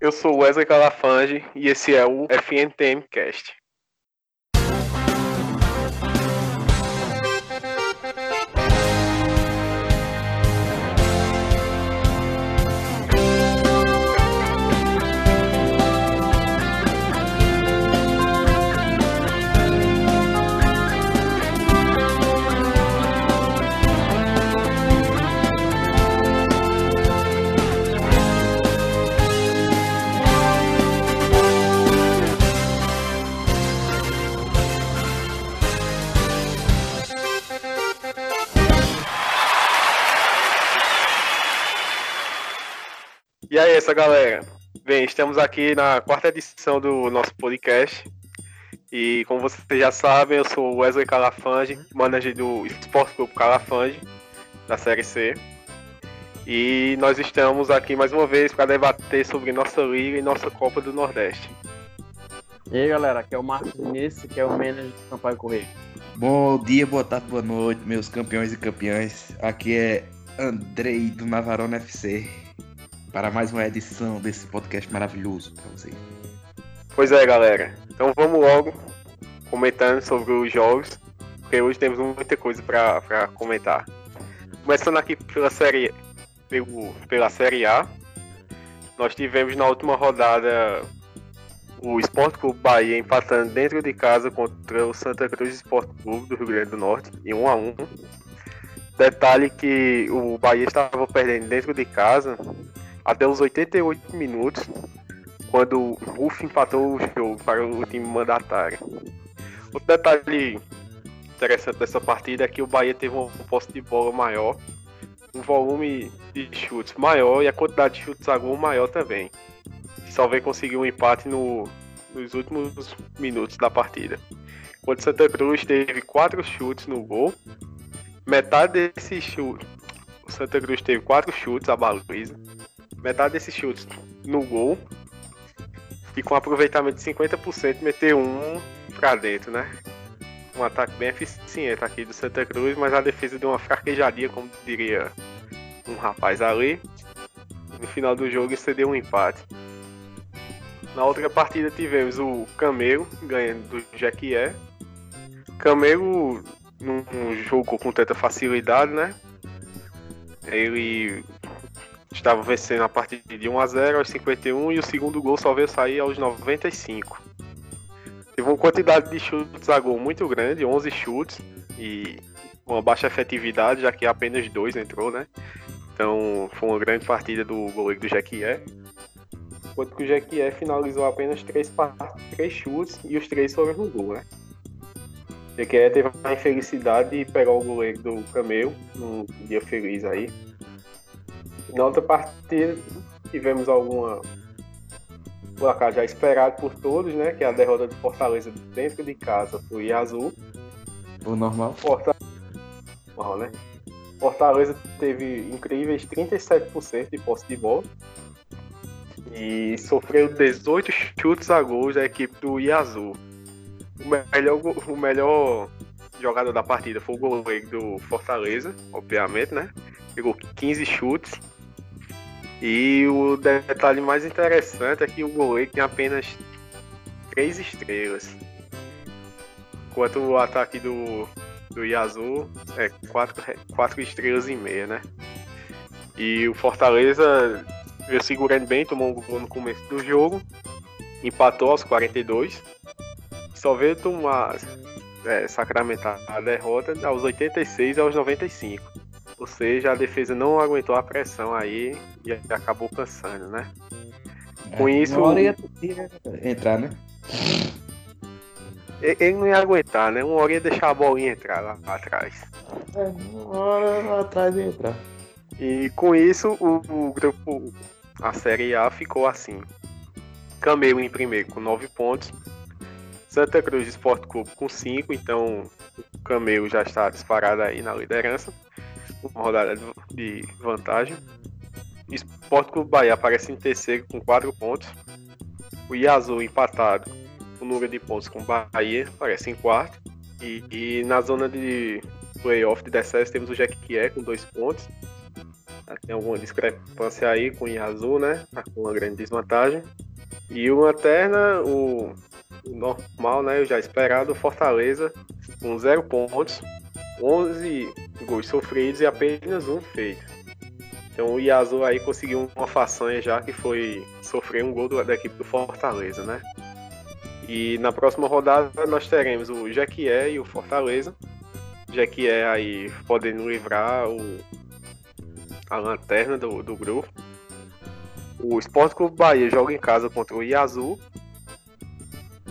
Eu sou Wesley Calafange e esse é o FNTM Cast. E aí, essa galera? Bem, estamos aqui na quarta edição do nosso podcast. E como vocês já sabem, eu sou Wesley Calafange, manager do Esporte Clube Calafange, da Série C. E nós estamos aqui mais uma vez para debater sobre nossa liga e nossa Copa do Nordeste. E aí galera, aqui é o Marcos Vinícius, que é o manager do Sampaio Correio. Bom dia, boa tarde, boa noite, meus campeões e campeãs. Aqui é Andrei do Navarone FC para mais uma edição desse podcast maravilhoso para vocês. Pois é, galera. Então vamos logo comentando sobre os jogos, porque hoje temos muita coisa para comentar. Começando aqui pela série, pelo, pela série A, nós tivemos na última rodada o Sport Clube Bahia empatando dentro de casa contra o Santa Cruz Sport Clube do Rio Grande do Norte em 1 a 1. Detalhe que o Bahia estava perdendo dentro de casa até os 88 minutos, quando o Ruf empatou o jogo para o time mandatário. Outro detalhe interessante dessa partida é que o Bahia teve um posse de bola maior, um volume de chutes maior e a quantidade de chutes a gol maior também. Só veio conseguir um empate no, nos últimos minutos da partida. Enquanto Santa Cruz teve quatro chutes no gol, metade desses chutes, o Santa Cruz teve quatro chutes a baliza, metade desses chutes no gol e com aproveitamento de 50% meter um pra dentro, né? Um ataque bem eficiente aqui do Santa Cruz, mas a defesa deu uma fraquejadinha, como diria um rapaz ali. No final do jogo isso deu um empate. Na outra partida tivemos o Camelo ganhando do Jequié. Camelo não jogou com tanta facilidade, né? Ele estava vencendo a partida de 1 a 0 aos 51 e o segundo gol só veio sair aos 95. Teve uma quantidade de chutes a gol muito grande, 11 chutes e uma baixa efetividade, já que apenas dois entrou, né? Então foi uma grande partida do goleiro do Jequié. Enquanto que o Jequié finalizou apenas três, três chutes e os três foram no gol, né? Jequié teve a infelicidade de pegar o goleiro do Camelo num dia feliz aí. Na outra partida, tivemos alguma placar já esperado por todos, né? Que é a derrota do Fortaleza dentro de casa pro Iazul. O normal. Fortaleza, normal, né? Fortaleza teve incríveis 37% de posse de bola. E sofreu 18 chutes a gols da equipe do Iazul. O melhor, o melhor jogador da partida foi o goleiro do Fortaleza, obviamente, né? Pegou 15 chutes e o detalhe mais interessante é que o goleiro tem apenas três estrelas. Enquanto o ataque do, do Yazu é quatro, quatro estrelas e meia, né? E o Fortaleza veio segurando bem, tomou um gol no começo do jogo, empatou aos 42, só veio tomar, é, sacramentar a derrota aos 86 e aos 95. Ou seja, a defesa não aguentou a pressão aí e acabou cansando, né? É, Com isso. Uma hora ia entrar, né? Ele não ia aguentar, né? Uma hora ia deixar a bolinha entrar lá, lá atrás. É, uma hora lá atrás ia entrar. E com isso, o, o grupo, a Série A ficou assim. Camelo em primeiro com 9 pontos. Santa Cruz Esporte Clube com 5, então o Camelo já está disparado aí na liderança uma rodada de vantagem. Esporte Clube Bahia aparece em terceiro com 4 pontos. O Iazu empatado o número de pontos com o Bahia aparece em quarto. E, e na zona de playoff de DSS temos o Jequié com 2 pontos. Tem alguma discrepância aí com o Yazoo, né? Tá com uma grande desvantagem. E o Lanterna, o, o normal, né? O já esperado, Fortaleza, com zero pontos, 11 gols sofridos e apenas um feito. Então o Yazoo aí conseguiu uma façanha já que foi sofrer um gol do, da equipe do Fortaleza, né? E na próxima rodada nós teremos o Jequié e o Fortaleza. Jequié aí podendo livrar o, a lanterna do, do grupo. O Sport Clube Bahia joga em casa contra o Yazoo.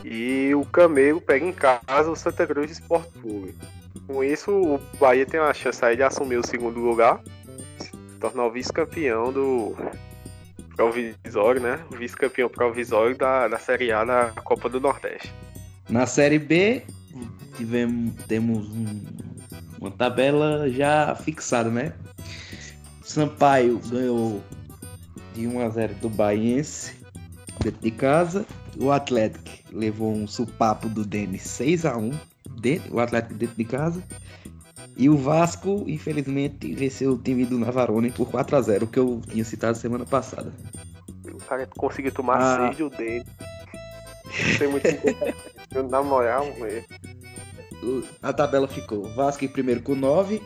E o Camelo pega em casa o Santa Cruz Sport Clube. Com isso, o Bahia tem a chance aí de assumir o segundo lugar, se tornar o vice-campeão do provisório, né? Vice-campeão provisório da, da Série A da Copa do Nordeste. Na Série B, tivemos, temos um, uma tabela já fixada, né? Sampaio ganhou de 1 a 0 do Baiense dentro de casa. O Atlético levou um supapo do Denis 6 a 1 dentro, o Atlético dentro de casa. E o Vasco, infelizmente, venceu o time do Navarone por 4 a 0 que eu tinha citado semana passada. O cara conseguiu tomar ah. sede o dele. Tem muito na moral, mesmo. A tabela ficou Vasco em primeiro com 9,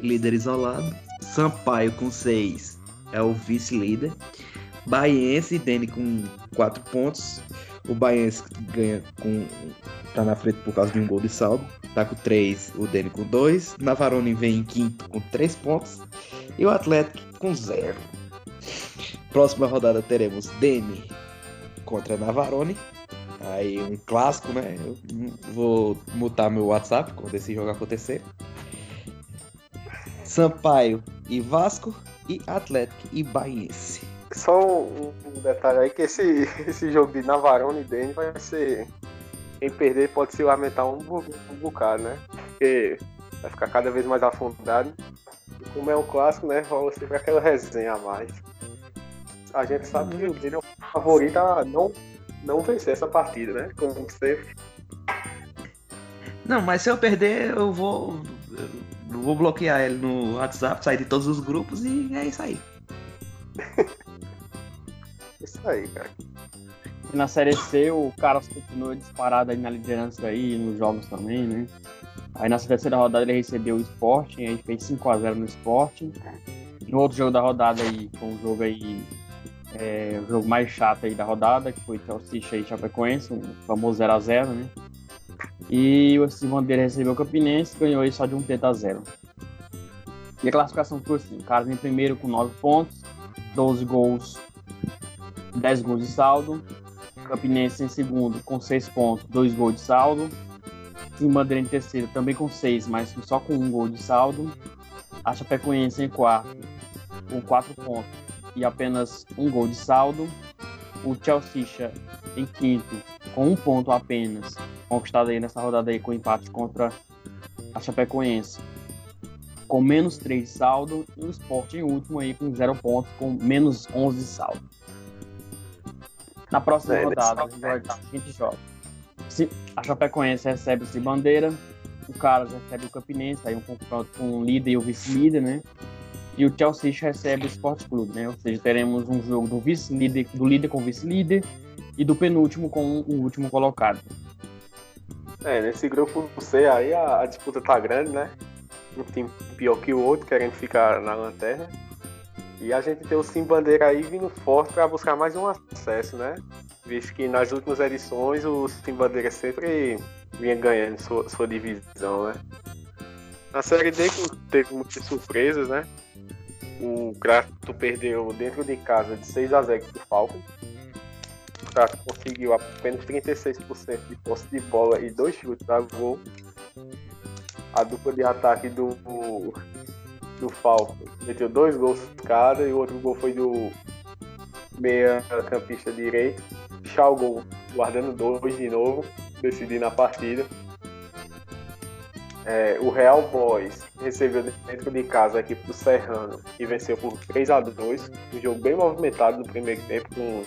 líder isolado. Sampaio com 6 é o vice-líder. Baiense e Dene com 4 pontos. O Baiense ganha com. Tá na frente por causa de um gol de saldo. Tá com 3, o Dene com 2. Navarone vem em quinto com 3 pontos. E o Atlético com 0. Próxima rodada teremos Dene contra Navarone. Aí um clássico, né? Eu vou mutar meu WhatsApp quando esse jogo acontecer. Sampaio e Vasco e Atlético e Baiense. Só um, detalhe aí que esse, esse jogo de Navarone e Dene vai ser. Quem perder pode se lamentar um, um bocado, né? Porque vai ficar cada vez mais afundado. E como é um clássico, né? Rola sempre aquela resenha a mais. A gente sabe que o Dene é o favorito a não, não vencer essa partida, né? Como sempre. Não, mas se eu perder, eu vou. Eu vou bloquear ele no WhatsApp, sair de todos os grupos e é isso aí. isso aí, cara. Na Série C, o Carlos continua disparado aí na liderança aí, nos jogos também, né? Aí na terceira rodada ele recebeu o Sporting, aí fez 5x0 no Sporting. No outro jogo da rodada aí, com o jogo aí, é, o jogo mais chato aí da rodada, que foi Chelsea e Chapecoense, o famoso 0x0, né? E o Bandeira recebeu o Campinense ganhou aí só de um teta a 0. E a classificação foi assim: o Carlos em primeiro com 9 pontos, 12 gols, 10 gols de saldo. Campinense em segundo com 6 pontos, 2 gols de saldo. Bandeira em terceiro também com 6, mas só com 1 gol de saldo. A Chapecoense em quarto com 4 pontos e apenas 1 gol de saldo. O Chelsea em quinto com 1 ponto apenas conquistado aí nessa rodada aí com empate contra a Chapecoense. Com menos 3 de saldo e o Sport em último aí com 0 pontos, com menos 11 de saldo. Na próxima é, rodada, a gente joga. Se a Chapecoense recebe esse bandeira, o Carlos recebe o Campinense, aí um confronto com o líder e o vice-líder, né? E o Chelsea recebe o Sport Clube, né? Ou seja, teremos um jogo do vice-líder, do líder com o vice-líder e do penúltimo com o último colocado. É, nesse grupo C aí a, a, disputa tá grande, né? Um time pior que o outro, querendo ficar na lanterna. E a gente tem o Sim Bandeira aí vindo forte para buscar mais um acesso, né? Visto que nas últimas edições o Sim Bandeira sempre vinha ganhando sua, sua divisão, né? Na série D teve muitas surpresas, né? O Grato perdeu dentro de casa de 6 a 0 pro Falcon Prato conseguiu apenas 36% de posse de bola e dois chutes a gol. A dupla de ataque do, do Falco meteu dois gols cada e o outro gol foi do meia campista direito. Chalgou guardando dois de novo, decidindo a partida. É, o Real Boys recebeu dentro de casa a equipe do Serrano e venceu por 3 a 2 Um jogo bem movimentado no primeiro tempo, com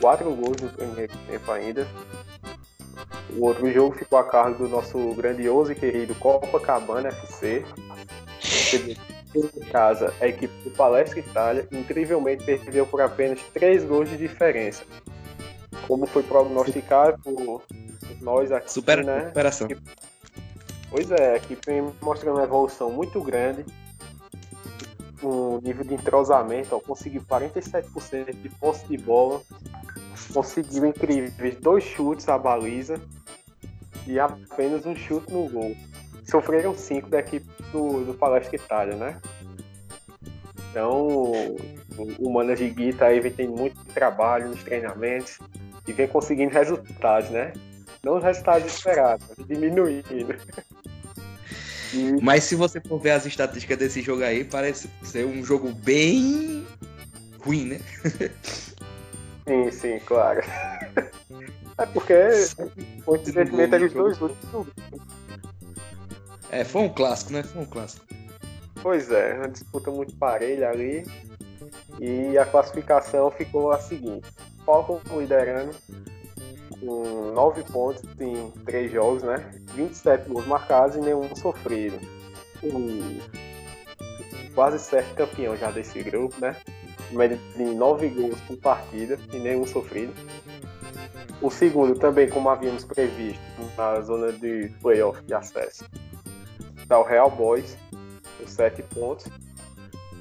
quatro gols no primeiro tempo ainda. O outro jogo ficou a cargo do nosso grandioso e querido Copacabana FC. Em casa, a equipe do Palestra Itália incrivelmente perdeu por apenas 3 gols de diferença. Como foi prognosticado por nós aqui, Super, né? Superação. Pois é, a equipe vem mostrando uma evolução muito grande. Um nível de entrosamento, ó, conseguiu 47% de posse de bola, conseguiu incríveis dois chutes à baliza e apenas um chute no gol. Sofreram cinco da equipe do, do Palestra Itália, né? Então, o, o Mana Giguita aí vem tendo muito trabalho nos treinamentos e vem conseguindo resultados, né? Não os resultados esperados, diminuindo. E, Mas se você for ver as estatísticas desse jogo aí, parece ser um jogo bem ruim, né? sim, sim, claro. É porque o entretenimento é dos dois últimos. É, foi um clássico, né? Foi um clássico. Pois é, uma disputa muito parelha ali. E a classificação ficou a seguinte: Falcon liderando com 9 pontos em 3 jogos, né? 27 gols marcados e nenhum sofrido. O quase certo campeão já desse grupo, né? Média de 9 gols por partida e nenhum sofrido. O segundo também, como havíamos previsto, na zona de playoff de acesso. Está o Real Boys, com 7 pontos.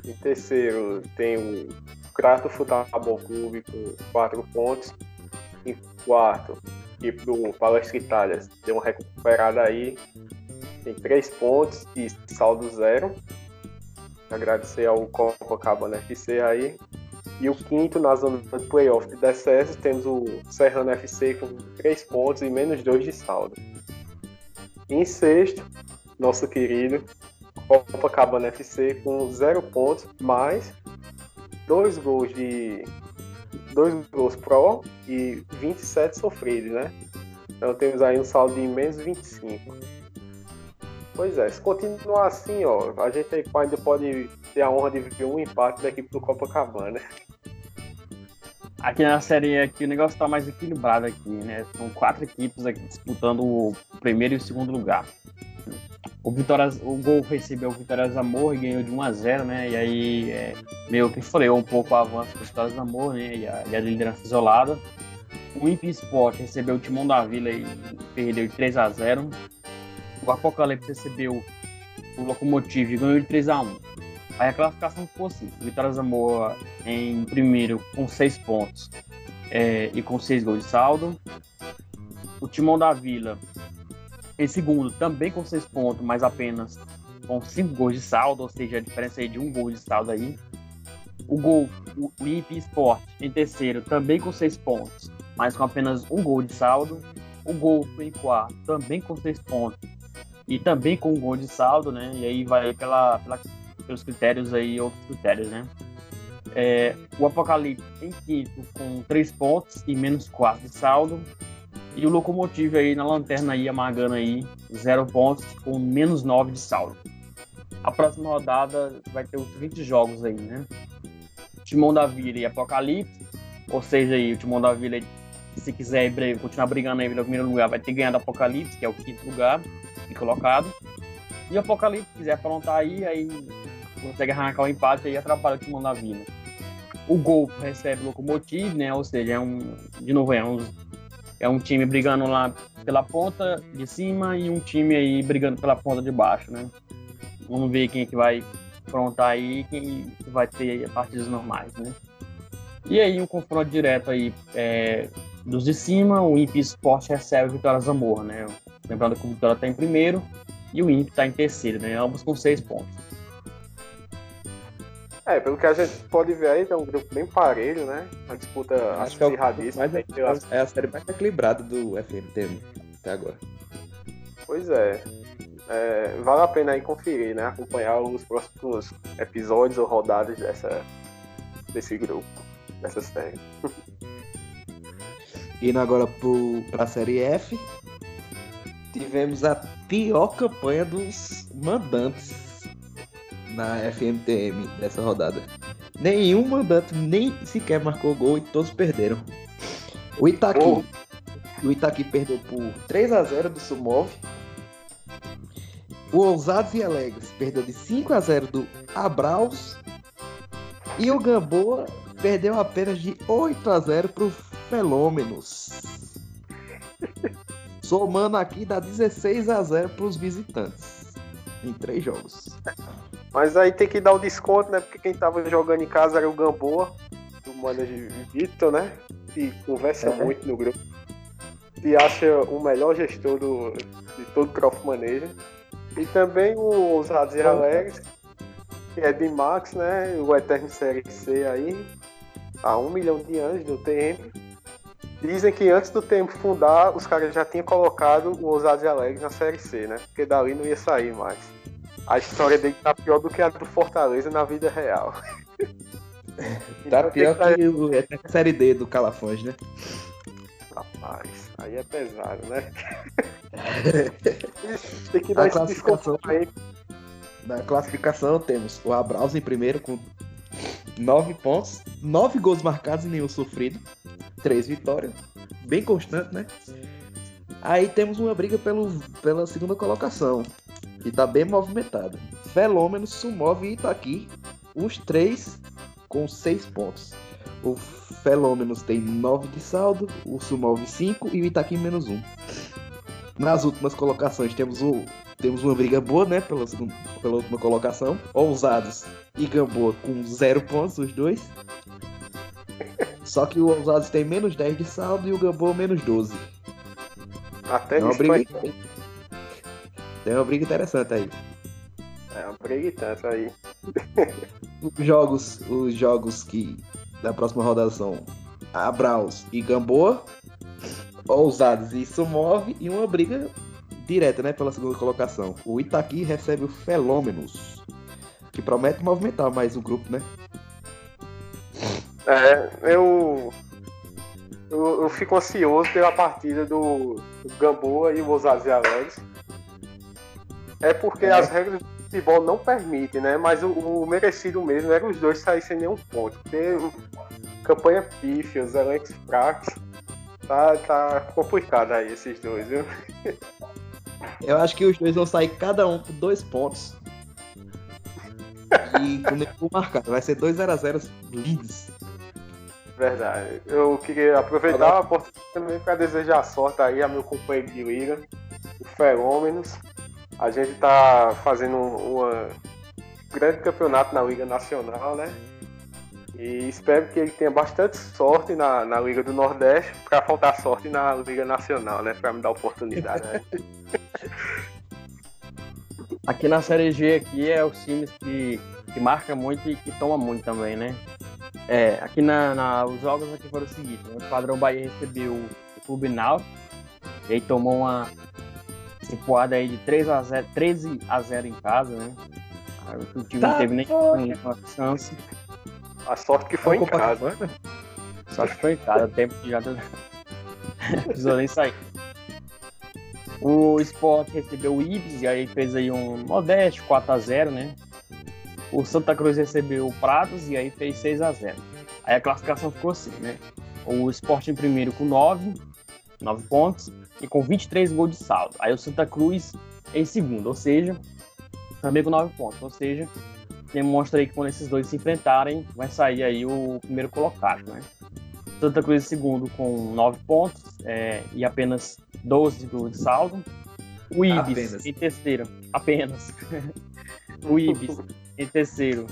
Em terceiro tem o Crato Futebol Clube com 4 pontos. Em quarto, equipe do Palestra Itália deu uma recuperada aí. Tem 3 pontos e saldo zero. Agradecer ao Copacabana FC aí. E o quinto, na zona de playoff de acesso, temos o Serrano FC com 3 pontos e menos 2 de saldo. Em sexto, nosso querido Copacabana FC com 0 pontos, mais 2 gols de. 2 gols pro e 27 sofridos, né? Então temos aí um saldo de menos 25. Pois é, se continuar assim, ó, a gente ainda pode ter a honra de ver um empate da equipe do Copacabana. Aqui na série aqui o negócio tá mais equilibrado aqui, né? São quatro equipes aqui disputando o primeiro e o segundo lugar. O, Vitória, o gol recebeu o Vitória Zamor e ganhou de 1 a 0 né? E aí é, meio que freou um pouco o avanço do Vitória Zamor, né? E a, e a liderança isolada. O Impi Sport recebeu o Timão da Vila e perdeu de 3 a 0 O Apocalipse recebeu o Locomotive e ganhou de 3 a 1 Aí a classificação ficou assim: Vitória Zamora em primeiro com 6 pontos é, e com 6 gols de saldo. O Timão da Vila em segundo também com 6 pontos, mas apenas com 5 gols de saldo, ou seja, a diferença aí de um gol de saldo aí. O Gol, o IP Sport em terceiro também com 6 pontos, mas com apenas um gol de saldo. O Gol em quarto também com 6 pontos e também com um gol de saldo, né? E aí vai pela, pela pelos critérios aí, outros critérios, né? É, o Apocalipse em quinto com 3 pontos e menos 4 de saldo. E o Locomotive aí na lanterna aí, amargando aí, 0 pontos com menos 9 de saldo. A próxima rodada vai ter os 20 jogos aí, né? Timão da Vila e Apocalipse. Ou seja, aí, o Timão da Vila, se quiser continuar brigando aí no primeiro lugar, vai ter ganhado Apocalipse, que é o quinto lugar e colocado. E o Apocalipse quiser aprontar aí, aí consegue arrancar o empate e atrapalha o Timão da Vila. O Gol recebe o Locomotive, né? Ou seja, é um. De novo, é um, é um time brigando lá pela ponta de cima e um time aí brigando pela ponta de baixo, né? Vamos ver quem é que vai aprontar aí quem vai ter partidas normais, né? E aí um confronto direto aí é, dos de cima, o Imp Sport recebe o Vitória Zamor, né? Lembrando que o Vitória está em primeiro e o Imp está em terceiro, né? Ambos com seis pontos. É, pelo que a gente pode ver aí, é um grupo bem parelho, né? Uma disputa Acho que é, o mais, pelas- é a série mais equilibrada do FMTM até agora. Pois é. É, Vale a pena aí conferir, né? Acompanhar os próximos episódios ou rodadas dessa, desse grupo, dessa série. Indo agora pro, pra série F, tivemos a pior campanha dos mandantes na FMTM dessa rodada. Nenhum mandante nem sequer marcou gol e todos perderam. O Itaqui, Oh. o Itaqui perdeu por 3 a 0 do Sumov. O Ousados e Alegres perdeu de 5 a 0 do Abraus. E o Gamboa perdeu apenas de 8 a 0 pro Felômenos. Somando aqui dá 16 a 0 pros visitantes. Em três jogos. Mas aí tem que dar o desconto, né? Porque quem tava jogando em casa era o Gamboa, do manager Vitor, né? Que conversa É. muito no grupo. E acha o melhor gestor do, de todo o Croft Manager. E também o Ousados e Alegres, que é de Max, né? O Eterno Série C aí, há um milhão de anos no tempo. Dizem que antes do tempo fundar, os caras já tinham colocado o Ousados e Alegres na Série C, né? Porque dali não ia sair mais. A história dele tá pior do que a do Fortaleza na vida real. Tá Então, pior tem que o, é a série D do Calafões, né? Rapaz, aí é pesado, né? tem que dar esse desconto aí. Na classificação temos o Abraus em primeiro com 9 pontos, 9 gols marcados e nenhum sofrido, 3 vitórias, bem constante, né? Aí temos uma briga pelo, pela segunda colocação, que tá bem movimentada. Felômeno, Sumov e Itaqui, os três com 6 pontos. O Felômenos tem 9 de saldo, o Sumov 5 e o Itaqui menos 1. Nas últimas colocações temos o temos uma briga boa, né? Pela, segunda, pela última colocação. Ousados e Gamboa com zero pontos, os dois. Só que o Ousados tem menos 10 de saldo e o Gamboa menos 12. Até É uma nisso briga, vai- tem uma briga interessante aí. É uma briga e tanto aí. Os jogos, os jogos que da próxima rodada são Abraus e Gamboa, Ousados e Sumov e uma briga direta, né, pela segunda colocação. O Itaqui recebe o Felômenos, que promete movimentar mais o grupo, né? É, eu, eu. eu fico ansioso pela partida do, do Gamboa e o Ousados e Alegres. É porque É. as regras do futebol não permitem, né? Mas o, o merecido mesmo era os dois saírem sem nenhum ponto. Porque campanha pífia, os elencos fracos. Tá, tá complicado aí esses dois, viu? Eu acho que os dois vão sair cada um com dois pontos. E com nenhum marcado. Vai ser 2x0 leads. Verdade. Eu queria aproveitar a oportunidade também para desejar sorte aí a meu companheiro de liga, o Fenômenos. A gente tá fazendo um grande campeonato na Liga Nacional, né? E espero que ele tenha bastante sorte na, na Liga do Nordeste, para faltar sorte na Liga Nacional, né? Para me dar oportunidade. Né? Aqui na Série G aqui é os times que, que marcam muito e que tomam muito também, né? É, aqui na, na- os jogos aqui foram o seguinte, né? o Padrão Bahia recebeu o Clube Náutico, e aí tomou uma cipuada aí de 3 a 0, 13 a 0 em casa, né? Aí o time não Tá teve nem nenhuma chance, A sorte que foi em casa. Copacabana? só que foi em casa, tempo que já não precisou nem sair. O Sport recebeu o Ibis e aí fez aí um modesto 4 a 0 né? O Santa Cruz recebeu o Prados e aí fez 6 a 0 Aí a classificação ficou assim, né? O Sport em primeiro com 9, 9 pontos e com 23 gols de saldo. Aí o Santa Cruz em segundo, ou seja, também com 9 pontos. Ou seja, demonstra aí que quando esses dois se enfrentarem, vai sair aí o primeiro colocado, né? Santa Cruz em segundo com 9 pontos é, e apenas 12 gols de saldo. O Ibis Apenas. em terceiro, apenas. o Ibis em terceiro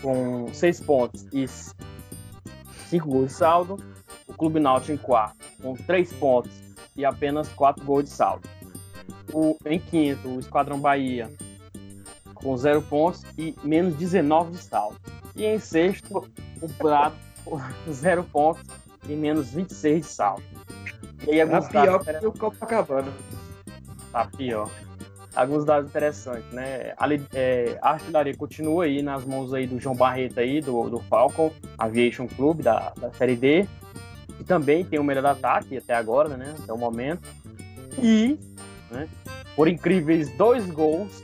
com 6 pontos e 5 gols de saldo. O Clube Náutico em quarto com 3 pontos e apenas 4 gols de saldo. O, em quinto, o Esquadrão Bahia com 0 pontos e menos 19 de saldo. E em sexto, o Prado com 0 pontos e menos 26 de saldo. E aí Tá pior dados que o Copacabana. Tá pior. Alguns dados interessantes, né? A, é, a artilharia continua aí nas mãos aí do João Barreto aí, do, do Falcon Aviation Club, da, da Série D. Que também tem o melhor ataque até agora, né? Até o momento. E, né, por incríveis dois gols,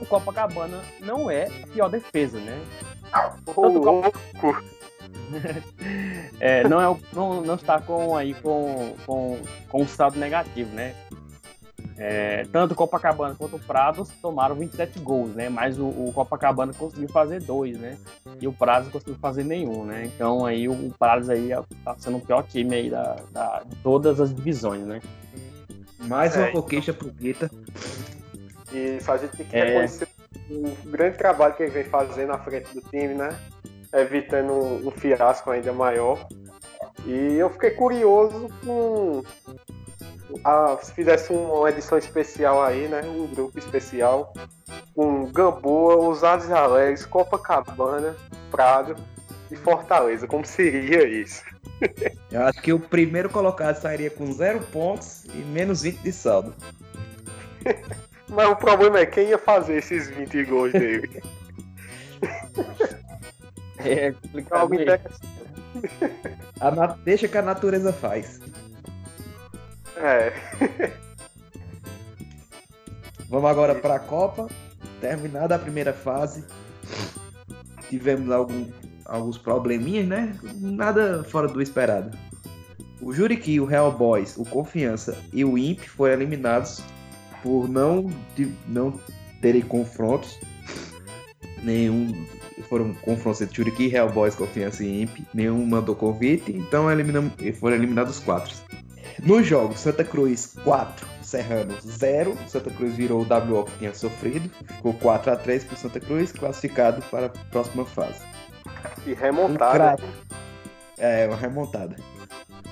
o Copacabana não é a pior defesa, né? Ô, Tanto o louco! É, não, é, não, não está com aí com, com, com um saldo negativo, né? É, tanto o Copacabana quanto o Prados tomaram 27 gols, né? Mas o, o, Copacabana conseguiu fazer dois, né? E o Prados não conseguiu fazer nenhum, né? Então aí o, o Prados aí tá sendo o pior time aí da, da, de todas as divisões, né? Mais uma é, conquista então... pro Guita. Isso, a gente tem que é... reconhecer o grande trabalho que ele vem fazendo na frente do time, né? Evitando um, um fiasco ainda maior. E eu fiquei curioso com a, se fizesse uma edição especial aí, né? Um grupo especial com Gamboa, Usados Alegres, Copacabana, Prado e Fortaleza. Como seria isso? Eu acho que o primeiro colocado sairia com zero pontos e menos 20 de saldo. Mas o problema é quem ia fazer esses 20 gols dele. é complicado. A, deixa que a natureza faz. É. Vamos agora para a Copa. Terminada a primeira fase, tivemos algum, alguns probleminhas, né? Nada fora do esperado. O Juriqui, o Real Boys, o Confiança e o Imp foram eliminados por não, não terem confrontos. Nenhum. Foram confrontos entre Juriqui, Real Boys, Confiança e Imp. Nenhum mandou convite, então eliminam, foram eliminados quatro. Nos jogos, Santa Cruz 4, Serrano 0. Santa Cruz virou o WO que tinha sofrido. Ficou 4 a 3 para Santa Cruz, classificado para a próxima fase. E remontada. É, uma remontada.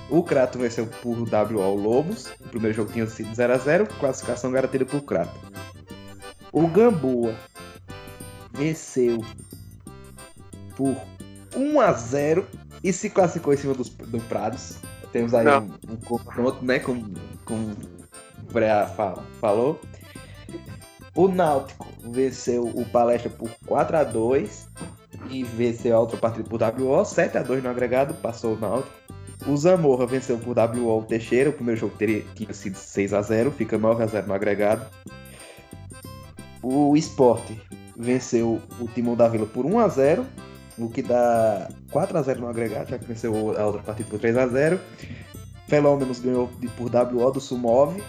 O Crato venceu por WO Lobos. O primeiro jogo tinha sido 0 a 0 classificação garantida por Crato. O Gamboa venceu por 1 a 0 e se classificou em cima dos, do Prados. Temos aí um, um, confronto, né? Como, como o Brea falou. O Náutico venceu o Palestra por 4 a 2 e venceu a outra partida por WO, 7 a 2 no agregado, passou o Náutico. O Zamorra venceu por WO o Teixeira, o primeiro jogo teria, tinha sido 6 a 0 fica 9 a 0 no agregado. O Sport venceu o Timão da Vila por 1 a 0 o que dá 4 a 0 no agregado, já que venceu a outra partida por 3 a 0 Fenômenos ganhou por WO do Sumov,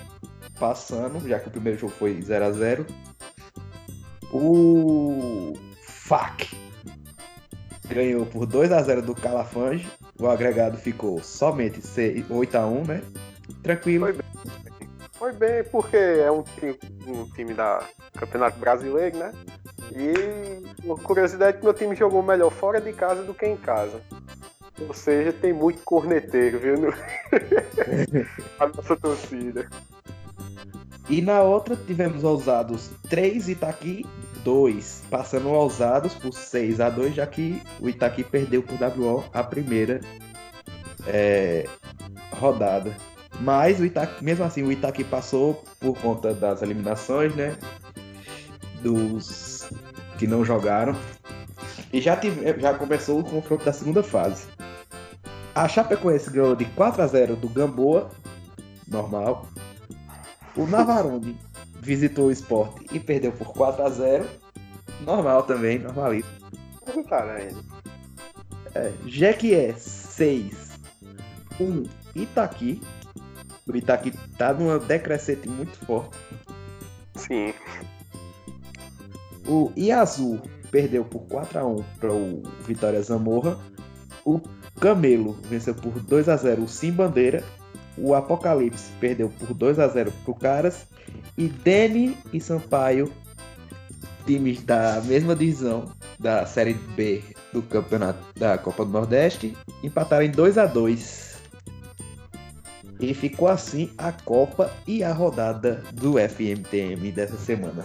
passando, já que o primeiro jogo foi 0 a 0 O FAC ganhou por 2 a 0 do Calafange. O agregado ficou somente 8 a 1 né? Tranquilo. Foi bem, foi bem porque é um time, um time da Campeonato Brasileiro, né? E uma curiosidade é que meu time jogou melhor fora de casa do que em casa. Ou seja, tem muito corneteiro, viu? No... a nossa torcida. E na outra tivemos ousados 3 Itaqui 2, passando ousados por 6 a 2, já que o Itaqui perdeu por WO a primeira é, rodada. Mas o Itaqui, mesmo assim, o Itaqui passou por conta das eliminações, né? Dos que não jogaram. E já, tive, já começou o confronto da segunda fase. A Chapecoense ganhou de 4 a 0 do Gamboa, normal. O Navarone visitou o esporte e perdeu por 4 a 0 normal também, normalito. Caralho. É, Jequié 6, 1 Itaqui. O Itaqui tá numa decrescente muito forte. Sim. O Iazu perdeu por 4 a 1 para o Vitória Zamorra. O Camelo venceu por 2 a 0 o Sim Bandeira. O Apocalipse perdeu por 2 a 0 para o Caras. E Dene e Sampaio, times da mesma divisão da Série B do Campeonato da Copa do Nordeste, empataram em 2 a 2 E ficou assim a Copa e a rodada do FMTM dessa semana.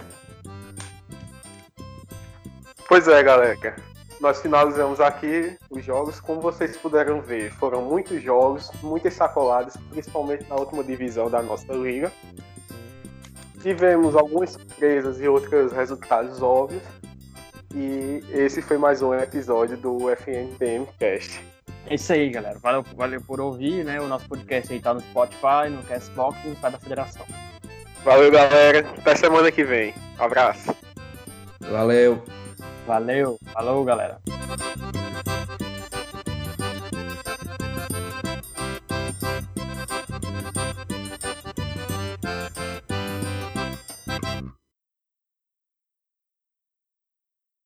Pois é, galera. Nós finalizamos aqui os jogos. Como vocês puderam ver, foram muitos jogos, muitas sacoladas, principalmente na última divisão da nossa liga. Tivemos algumas surpresas e outros resultados óbvios. E esse foi mais um episódio do FNPM Cast. É isso aí, galera. Valeu, valeu por ouvir, né? O nosso podcast aí tá no Spotify, no Castbox e no site da Federação. Valeu, galera. Até semana que vem. abraço. Valeu. Valeu, falou galera.